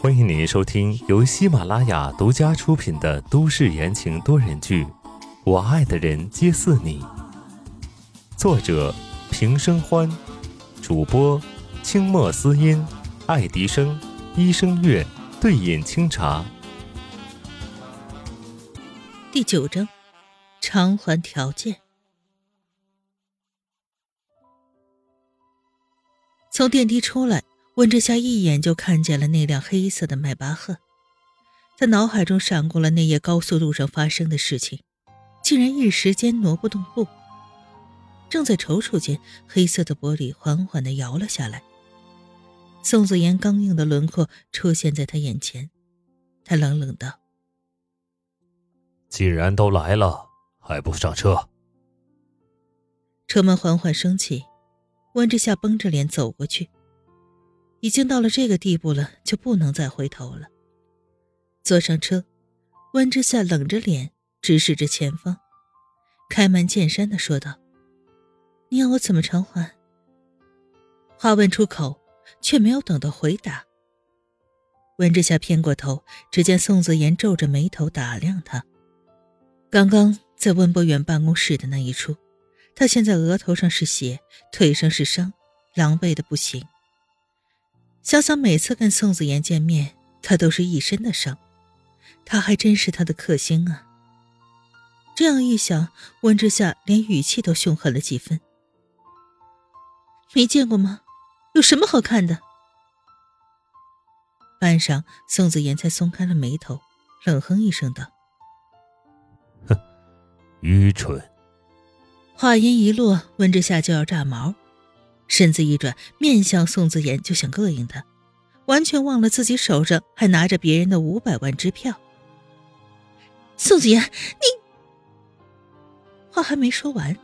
欢迎您收听由喜马拉雅独家出品的都市言情多人剧《我爱的人皆似你》，作者平生欢，主播清墨思音、爱迪生、医生月、对饮清茶。第九章，偿还条件。从电梯出来，温之夏一眼就看见了那辆黑色的迈巴赫。他脑海中闪过了那夜高速路上发生的事情，竟然一时间挪不动步。正在踌躇间，黑色的玻璃缓缓的摇了下来。宋子言刚硬的轮廓出现在他眼前，他冷冷道：“既然都来了，还不上车？”车门缓缓升起。温之夏绷着脸走过去。已经到了这个地步了，就不能再回头了。坐上车，温之夏冷着脸直视着前方，开门见山的说道：“你要我怎么偿还？”话问出口，却没有等到回答。温之夏偏过头，只见宋子言皱着眉头打量他。刚刚在温博远办公室的那一出。他现在额头上是血，腿上是伤，狼狈的不行。想想每次跟宋子妍见面，他都是一身的伤，他还真是他的克星啊。这样一想，温之夏连语气都凶狠了几分。没见过吗？有什么好看的？半晌，宋子妍才松开了眉头，冷哼一声道：“哼，愚蠢。”话音一落，温之夏就要炸毛，身子一转，面向宋子言就想膈应他，完全忘了自己手上还拿着别人的五百万支票。宋子言，你话还没说完，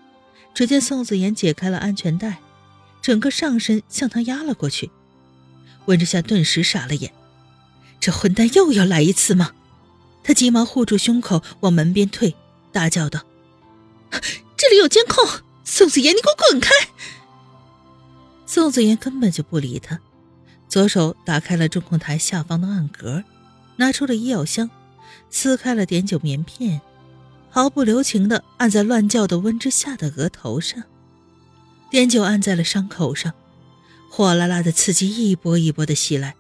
只见宋子言解开了安全带，整个上身向他压了过去。温之夏顿时傻了眼，这混蛋又要来一次吗？他急忙护住胸口，往门边退，大叫道。这里有监控，宋子言，你给我滚开！宋子言根本就不理他，左手打开了中控台下方的暗格，拿出了医药箱，撕开了碘酒棉片，毫不留情的按在乱叫的温之夏的额头上，碘酒按在了伤口上，火辣辣的刺激一波一波的袭来，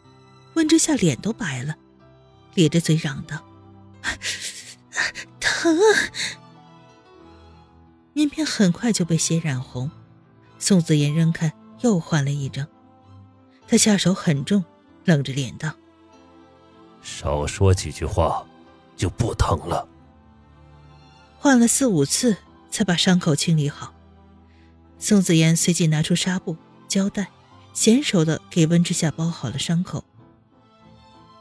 温之夏脸都白了，咧着嘴嚷道：“疼！”棉片很快就被血染红，宋子言扔开，又换了一张。他下手很重，冷着脸道：“少说几句话，就不疼了。”换了四五次，才把伤口清理好。宋子言随即拿出纱布、胶带，娴熟的给温之夏包好了伤口。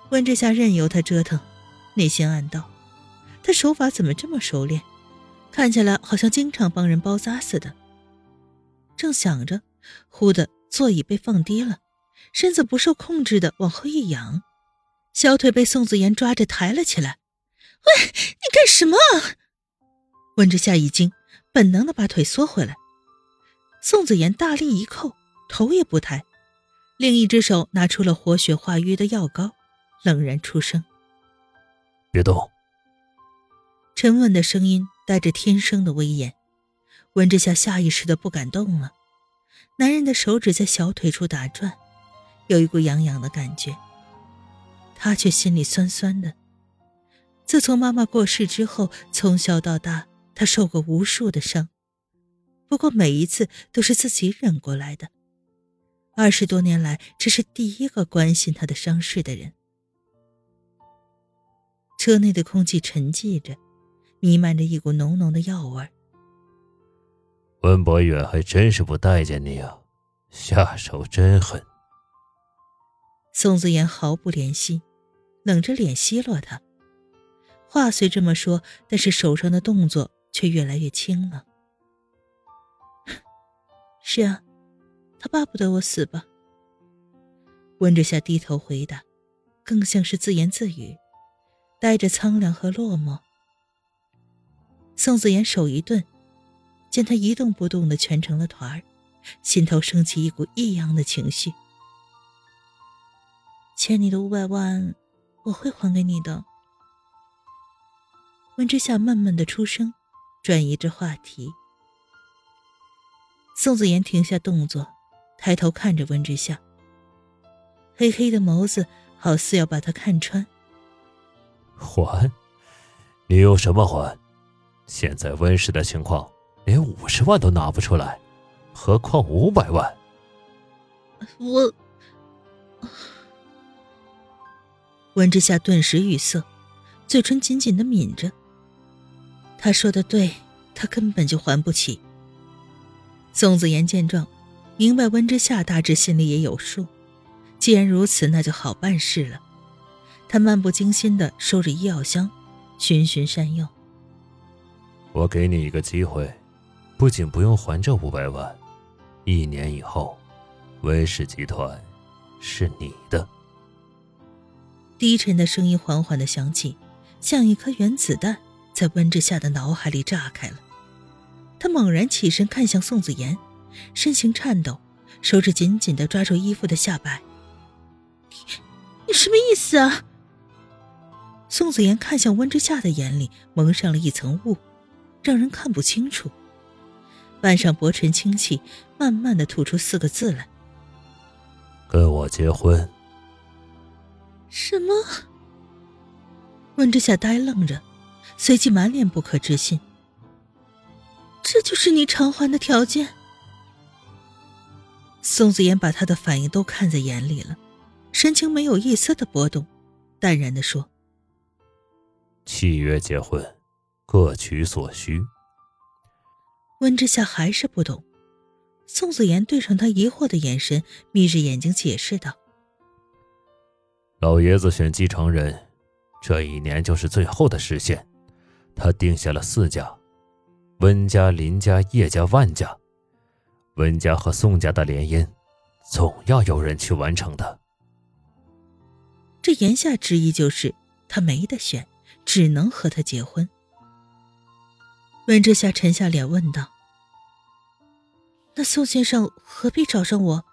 温之夏任由他折腾，内心暗道：他手法怎么这么熟练？看起来好像经常帮人包扎似的。正想着，忽的座椅被放低了，身子不受控制的往后一仰，小腿被宋子言抓着抬了起来。“喂，你干什么？”温之夏一惊，本能的把腿缩回来。宋子言大力一扣，头也不抬，另一只手拿出了活血化瘀的药膏，冷然出声：“别动。”沉稳的声音。带着天生的威严，温之夏下意识的不敢动了。男人的手指在小腿处打转，有一股痒痒的感觉。他却心里酸酸的。自从妈妈过世之后，从小到大，他受过无数的伤，不过每一次都是自己忍过来的。二十多年来，这是第一个关心他的伤势的人。车内的空气沉寂着。弥漫着一股浓浓的药味儿。温博远还真是不待见你啊，下手真狠。宋子言毫不怜惜，冷着脸奚落他。话虽这么说，但是手上的动作却越来越轻了。是啊，他巴不得我死吧。温之夏低头回答，更像是自言自语，带着苍凉和落寞。宋子言手一顿，见他一动不动的蜷成了团儿，心头升起一股异样的情绪。欠你的五百万，我会还给你的。温之夏闷闷的出声，转移着话题。宋子言停下动作，抬头看着温之夏，黑黑的眸子好似要把他看穿。还？你有什么还？现在温氏的情况，连五十万都拿不出来，何况五百万？我……温之夏顿时语塞，嘴唇紧紧的抿着。他说的对，他根本就还不起。宋子言见状，明白温之夏大致心里也有数。既然如此，那就好办事了。他漫不经心的收着医药箱，循循善诱。我给你一个机会，不仅不用还这五百万，一年以后，温氏集团是你的。低沉的声音缓缓的响起，像一颗原子弹。在温之夏的脑海里炸开了，他猛然起身看向宋子言，身形颤抖，手指紧紧的抓住衣服的下摆。你，你什么意思啊？宋子言看向温之夏的眼里蒙上了一层雾，让人看不清楚。半上，薄唇轻启，慢慢的吐出四个字来：“跟我结婚。”什么？温之夏呆愣着。随即满脸不可置信。这就是你偿还的条件？宋子言把他的反应都看在眼里了，神情没有一丝的波动，淡然的说：“契约结婚，各取所需。”温之夏还是不懂，宋子言对上他疑惑的眼神，眯着眼睛解释道：“老爷子选继承人，这一年就是最后的时限。”他定下了四家：温家、林家、叶家、万家。温家和宋家的联姻，总要有人去完成的。这言下之意就是他没得选，只能和他结婚。温之夏沉下脸问道：“那宋先生何必找上我？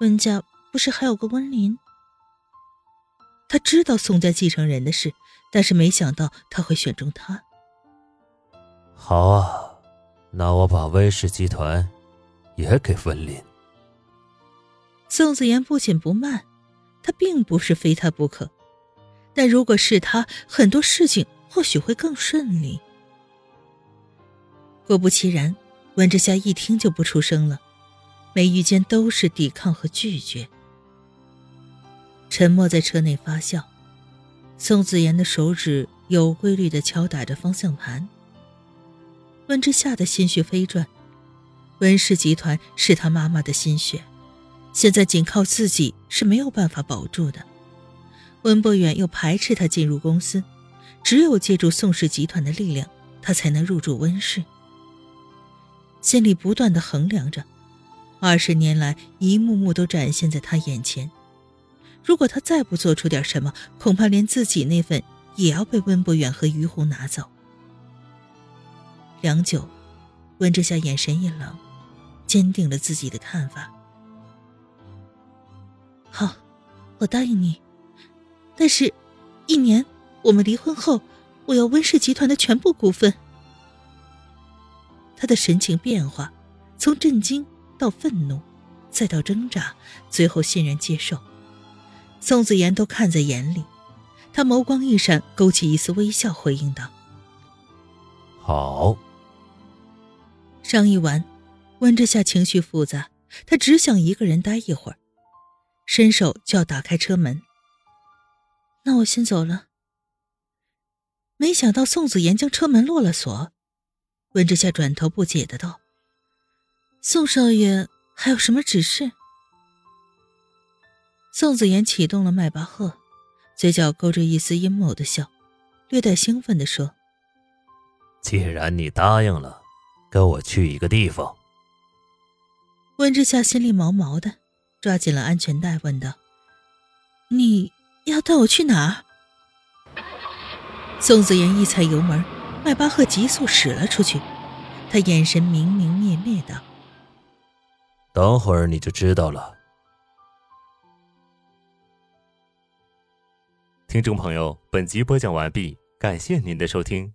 温家不是还有个温林？”他知道宋家继承人的事。但是没想到他会选中他。好啊，那我把温氏集团也给温林。宋子言不紧不慢，他并不是非他不可，但如果是他，很多事情或许会更顺利。果不其然，温之夏一听就不出声了，眉宇间都是抵抗和拒绝。沉默在车内发酵。宋子言的手指有规律的敲打着方向盘。温之夏的心绪飞转，温氏集团是他妈妈的心血，现在仅靠自己是没有办法保住的。温博远又排斥他进入公司，只有借助宋氏集团的力量，他才能入住温氏。心里不断的衡量着，二十年来一幕幕都展现在他眼前。如果他再不做出点什么，恐怕连自己那份也要被温博远和于红拿走。良久，温之夏眼神一冷，坚定了自己的看法。好，我答应你，但是，一年我们离婚后，我要温氏集团的全部股份。他的神情变化，从震惊到愤怒，再到挣扎，最后欣然接受。宋子妍都看在眼里，他眸光一闪，勾起一丝微笑，回应道：“好。”商议完，温之夏情绪复杂，他只想一个人待一会儿，伸手就要打开车门。那我先走了。没想到宋子妍将车门落了锁，温之夏转头不解的道：“宋少爷还有什么指示？”宋子言启动了迈巴赫，嘴角勾着一丝阴谋的笑，略带兴奋的说：“既然你答应了，跟我去一个地方。”温之夏心里毛毛的，抓紧了安全带，问道：“你要带我去哪儿？”宋子言一踩油门，迈巴赫急速驶了出去，他眼神明明灭灭的：“等会儿你就知道了。”听众朋友，本集播讲完毕，感谢您的收听。